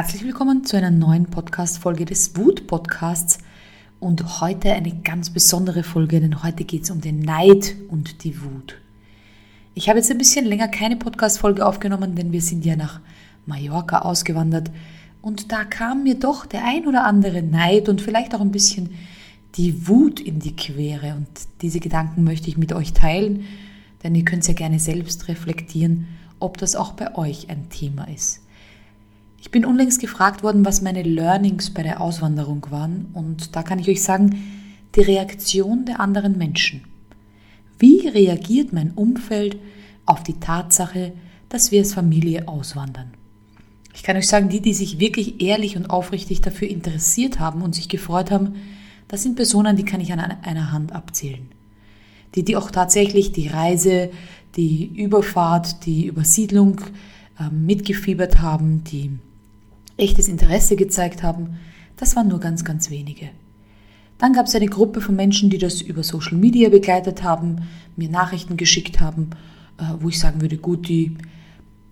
Herzlich willkommen zu einer neuen Podcast-Folge des Wut-Podcasts und heute eine ganz besondere Folge, denn heute geht es um den Neid und die Wut. Ich habe jetzt ein bisschen länger keine Podcast-Folge aufgenommen, denn wir sind ja nach Mallorca ausgewandert und da kam mir doch der ein oder andere Neid und vielleicht auch ein bisschen die Wut in die Quere und diese Gedanken möchte ich mit euch teilen, denn ihr könnt ja gerne selbst reflektieren, ob das auch bei euch ein Thema ist. Ich bin unlängst gefragt worden, was meine Learnings bei der Auswanderung waren und da kann ich euch sagen, die Reaktion der anderen Menschen. Wie reagiert mein Umfeld auf die Tatsache, dass wir als Familie auswandern? Ich kann euch sagen, die, die sich wirklich ehrlich und aufrichtig dafür interessiert haben und sich gefreut haben, das sind Personen, die kann ich an einer Hand abzählen. Die, die auch tatsächlich die Reise, die Überfahrt, die Übersiedlung äh, mitgefiebert haben, die echtes Interesse gezeigt haben, das waren nur ganz, ganz wenige. Dann gab es eine Gruppe von Menschen, die das über Social Media begleitet haben, mir Nachrichten geschickt haben, äh, wo ich sagen würde, gut, die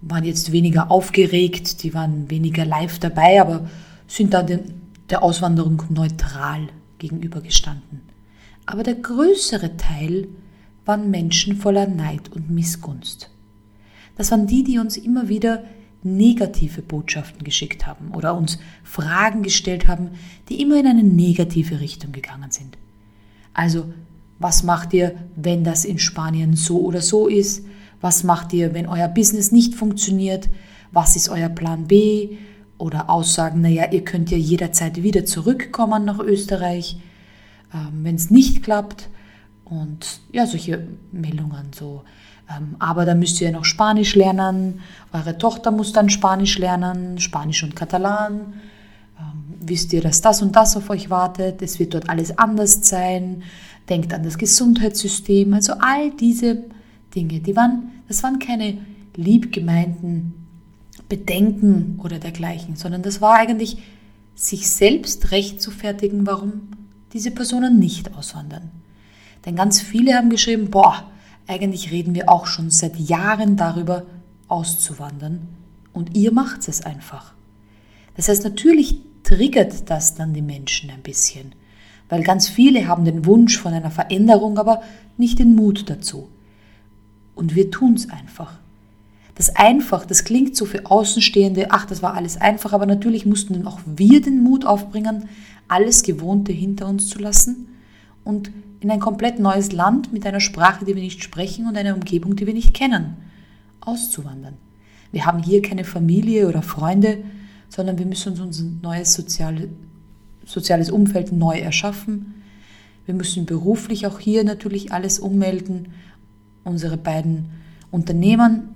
waren jetzt weniger aufgeregt, die waren weniger live dabei, aber sind da der Auswanderung neutral gegenübergestanden. Aber der größere Teil waren Menschen voller Neid und Missgunst. Das waren die, die uns immer wieder negative Botschaften geschickt haben oder uns Fragen gestellt haben, die immer in eine negative Richtung gegangen sind. Also, was macht ihr, wenn das in Spanien so oder so ist? Was macht ihr, wenn euer Business nicht funktioniert? Was ist euer Plan B? Oder Aussagen, naja, ihr könnt ja jederzeit wieder zurückkommen nach Österreich, ähm, wenn es nicht klappt. Und ja, solche Meldungen so. Ähm, aber da müsst ihr noch Spanisch lernen. Eure Tochter muss dann Spanisch lernen, Spanisch und Katalan. Ähm, wisst ihr, dass das und das auf euch wartet? Es wird dort alles anders sein. Denkt an das Gesundheitssystem. Also all diese Dinge, die waren, das waren keine liebgemeinten Bedenken oder dergleichen, sondern das war eigentlich sich selbst recht zu fertigen, warum diese Personen nicht auswandern. Denn ganz viele haben geschrieben, boah, eigentlich reden wir auch schon seit Jahren darüber, auszuwandern. Und ihr macht es einfach. Das heißt, natürlich triggert das dann die Menschen ein bisschen. Weil ganz viele haben den Wunsch von einer Veränderung, aber nicht den Mut dazu. Und wir tun es einfach. Das einfach, das klingt so für Außenstehende, ach, das war alles einfach, aber natürlich mussten auch wir den Mut aufbringen, alles Gewohnte hinter uns zu lassen und in ein komplett neues Land mit einer Sprache, die wir nicht sprechen und einer Umgebung, die wir nicht kennen, auszuwandern. Wir haben hier keine Familie oder Freunde, sondern wir müssen uns unser neues soziale, soziales Umfeld neu erschaffen. Wir müssen beruflich auch hier natürlich alles ummelden, unsere beiden Unternehmen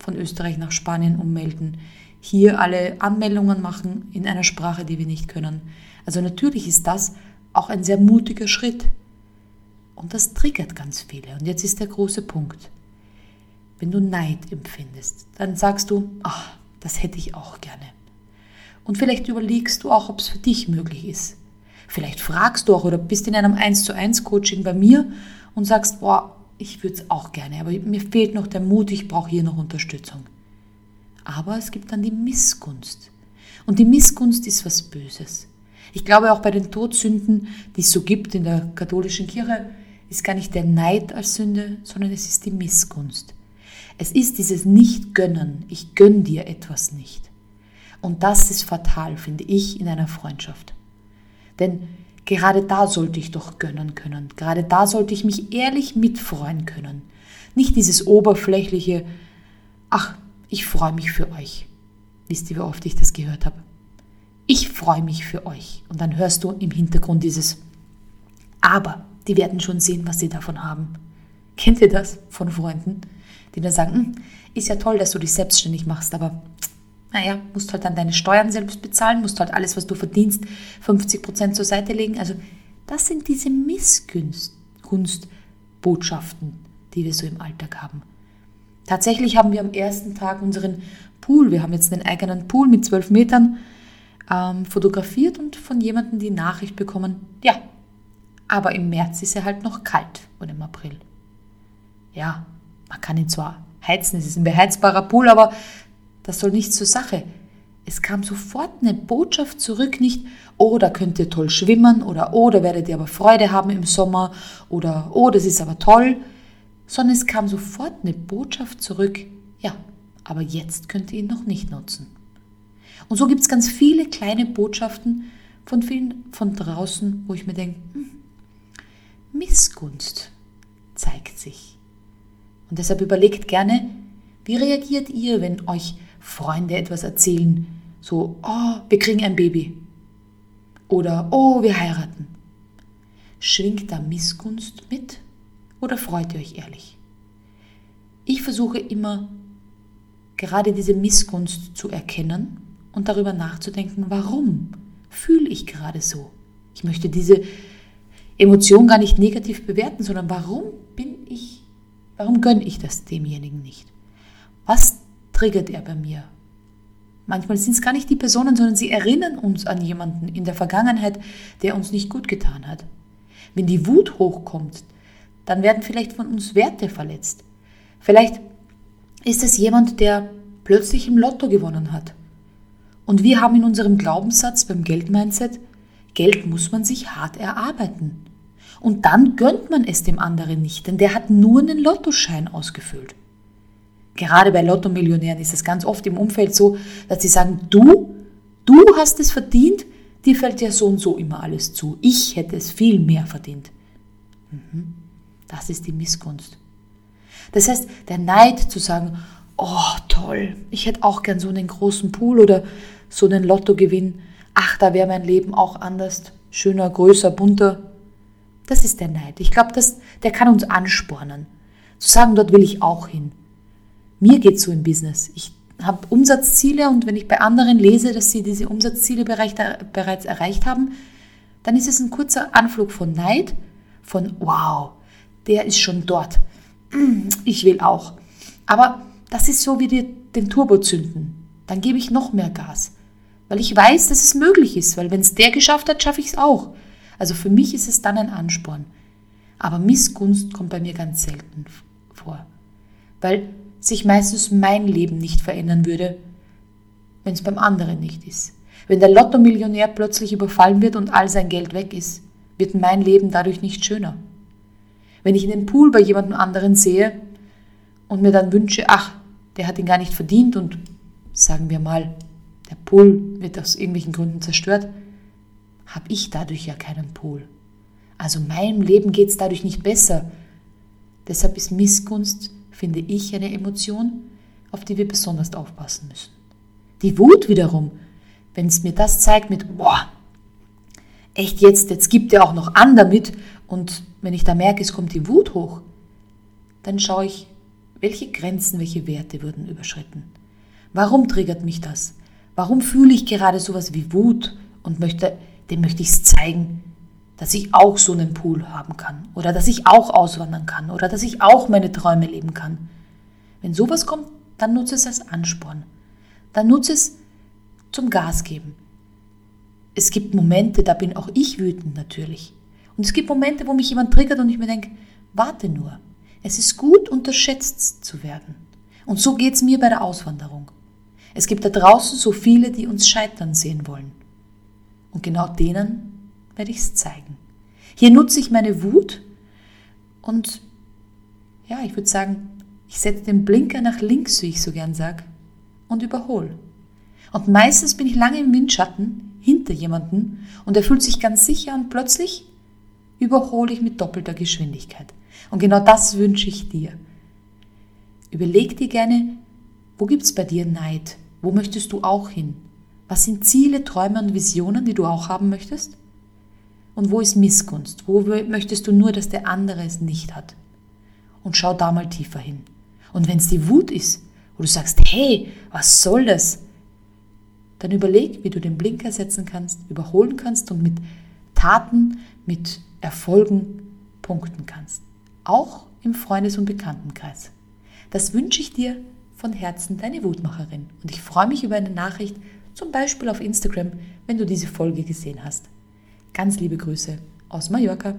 von Österreich nach Spanien ummelden, hier alle Anmeldungen machen in einer Sprache, die wir nicht können. Also natürlich ist das auch ein sehr mutiger Schritt. Und das triggert ganz viele. Und jetzt ist der große Punkt. Wenn du Neid empfindest, dann sagst du, ach, das hätte ich auch gerne. Und vielleicht überlegst du auch, ob es für dich möglich ist. Vielleicht fragst du auch oder bist in einem 1 zu 1 Coaching bei mir und sagst, boah, ich würde es auch gerne, aber mir fehlt noch der Mut, ich brauche hier noch Unterstützung. Aber es gibt dann die Missgunst. Und die Missgunst ist was Böses. Ich glaube auch bei den Todsünden, die es so gibt in der katholischen Kirche, ist gar nicht der Neid als Sünde, sondern es ist die Missgunst. Es ist dieses Nicht-Gönnen. Ich gönn dir etwas nicht. Und das ist fatal, finde ich, in einer Freundschaft. Denn gerade da sollte ich doch gönnen können. Gerade da sollte ich mich ehrlich mitfreuen können. Nicht dieses oberflächliche, ach, ich freue mich für euch. Wisst ihr, wie oft ich das gehört habe? Ich freue mich für euch. Und dann hörst du im Hintergrund dieses Aber die werden schon sehen, was sie davon haben. Kennt ihr das von Freunden, die dann sagen, hm, ist ja toll, dass du dich selbstständig machst, aber naja, musst halt dann deine Steuern selbst bezahlen, musst halt alles, was du verdienst, 50 Prozent zur Seite legen. Also das sind diese Missgunstbotschaften, die wir so im Alltag haben. Tatsächlich haben wir am ersten Tag unseren Pool, wir haben jetzt einen eigenen Pool mit zwölf Metern, ähm, fotografiert und von jemandem die Nachricht bekommen, ja, aber im März ist er halt noch kalt oder im April. Ja, man kann ihn zwar heizen, es ist ein beheizbarer Pool, aber das soll nicht zur Sache. Es kam sofort eine Botschaft zurück, nicht, oh, da könnt ihr toll schwimmen oder oh, da werdet ihr aber Freude haben im Sommer oder oh, das ist aber toll, sondern es kam sofort eine Botschaft zurück, ja, aber jetzt könnt ihr ihn noch nicht nutzen. Und so gibt es ganz viele kleine Botschaften von vielen von draußen, wo ich mir denke, hm, Missgunst zeigt sich. Und deshalb überlegt gerne, wie reagiert ihr, wenn euch Freunde etwas erzählen? So, oh, wir kriegen ein Baby. Oder, oh, wir heiraten. Schwingt da Missgunst mit oder freut ihr euch ehrlich? Ich versuche immer, gerade diese Missgunst zu erkennen und darüber nachzudenken, warum fühle ich gerade so? Ich möchte diese Emotion gar nicht negativ bewerten, sondern warum bin ich, warum gönne ich das demjenigen nicht? Was triggert er bei mir? Manchmal sind es gar nicht die Personen, sondern sie erinnern uns an jemanden in der Vergangenheit, der uns nicht gut getan hat. Wenn die Wut hochkommt, dann werden vielleicht von uns Werte verletzt. Vielleicht ist es jemand, der plötzlich im Lotto gewonnen hat. Und wir haben in unserem Glaubenssatz beim Geldmindset, Geld muss man sich hart erarbeiten. Und dann gönnt man es dem anderen nicht, denn der hat nur einen Lottoschein ausgefüllt. Gerade bei Lotto-Millionären ist es ganz oft im Umfeld so, dass sie sagen, du, du hast es verdient, dir fällt ja so und so immer alles zu. Ich hätte es viel mehr verdient. Mhm. Das ist die Missgunst. Das heißt, der Neid zu sagen, oh toll, ich hätte auch gern so einen großen Pool oder so einen Lottogewinn. Ach, da wäre mein Leben auch anders, schöner, größer, bunter. Das ist der Neid. Ich glaube, der kann uns anspornen. Zu sagen, dort will ich auch hin. Mir geht es so im Business. Ich habe Umsatzziele und wenn ich bei anderen lese, dass sie diese Umsatzziele bereits erreicht haben, dann ist es ein kurzer Anflug von Neid, von wow, der ist schon dort. Ich will auch. Aber das ist so wie die, den Turbo zünden. Dann gebe ich noch mehr Gas, weil ich weiß, dass es möglich ist, weil wenn es der geschafft hat, schaffe ich es auch. Also für mich ist es dann ein Ansporn. Aber Missgunst kommt bei mir ganz selten vor, weil sich meistens mein Leben nicht verändern würde, wenn es beim anderen nicht ist. Wenn der Lotto-Millionär plötzlich überfallen wird und all sein Geld weg ist, wird mein Leben dadurch nicht schöner. Wenn ich in den Pool bei jemandem anderen sehe und mir dann wünsche, ach, der hat ihn gar nicht verdient und sagen wir mal, der Pool wird aus irgendwelchen Gründen zerstört, habe ich dadurch ja keinen Pool. Also meinem Leben geht es dadurch nicht besser. Deshalb ist Missgunst finde ich eine Emotion, auf die wir besonders aufpassen müssen. Die Wut wiederum, wenn es mir das zeigt mit, boah, echt jetzt, jetzt gibt er auch noch an damit und wenn ich da merke, es kommt die Wut hoch, dann schaue ich, welche Grenzen, welche Werte wurden überschritten. Warum triggert mich das? Warum fühle ich gerade sowas wie Wut und möchte, dem möchte ich es zeigen, dass ich auch so einen Pool haben kann oder dass ich auch auswandern kann oder dass ich auch meine Träume leben kann. Wenn sowas kommt, dann nutze es als Ansporn. Dann nutze es zum Gas geben. Es gibt Momente, da bin auch ich wütend natürlich. Und es gibt Momente, wo mich jemand triggert und ich mir denke, warte nur. Es ist gut, unterschätzt zu werden. Und so geht es mir bei der Auswanderung. Es gibt da draußen so viele, die uns scheitern sehen wollen. Und genau denen werde ich es zeigen. Hier nutze ich meine Wut und ja, ich würde sagen, ich setze den Blinker nach links, wie ich so gern sage, und überhole. Und meistens bin ich lange im Windschatten hinter jemanden und er fühlt sich ganz sicher und plötzlich überhole ich mit doppelter Geschwindigkeit. Und genau das wünsche ich dir. Überleg dir gerne, wo gibt es bei dir Neid? Wo möchtest du auch hin? Was sind Ziele, Träume und Visionen, die du auch haben möchtest? Und wo ist Missgunst? Wo möchtest du nur, dass der andere es nicht hat? Und schau da mal tiefer hin. Und wenn es die Wut ist, wo du sagst, hey, was soll das? Dann überleg, wie du den Blinker setzen kannst, überholen kannst und mit Taten, mit Erfolgen punkten kannst. Auch im Freundes- und Bekanntenkreis. Das wünsche ich dir von Herzen, deine Wutmacherin. Und ich freue mich über eine Nachricht, zum Beispiel auf Instagram, wenn du diese Folge gesehen hast. Ganz liebe Grüße aus Mallorca.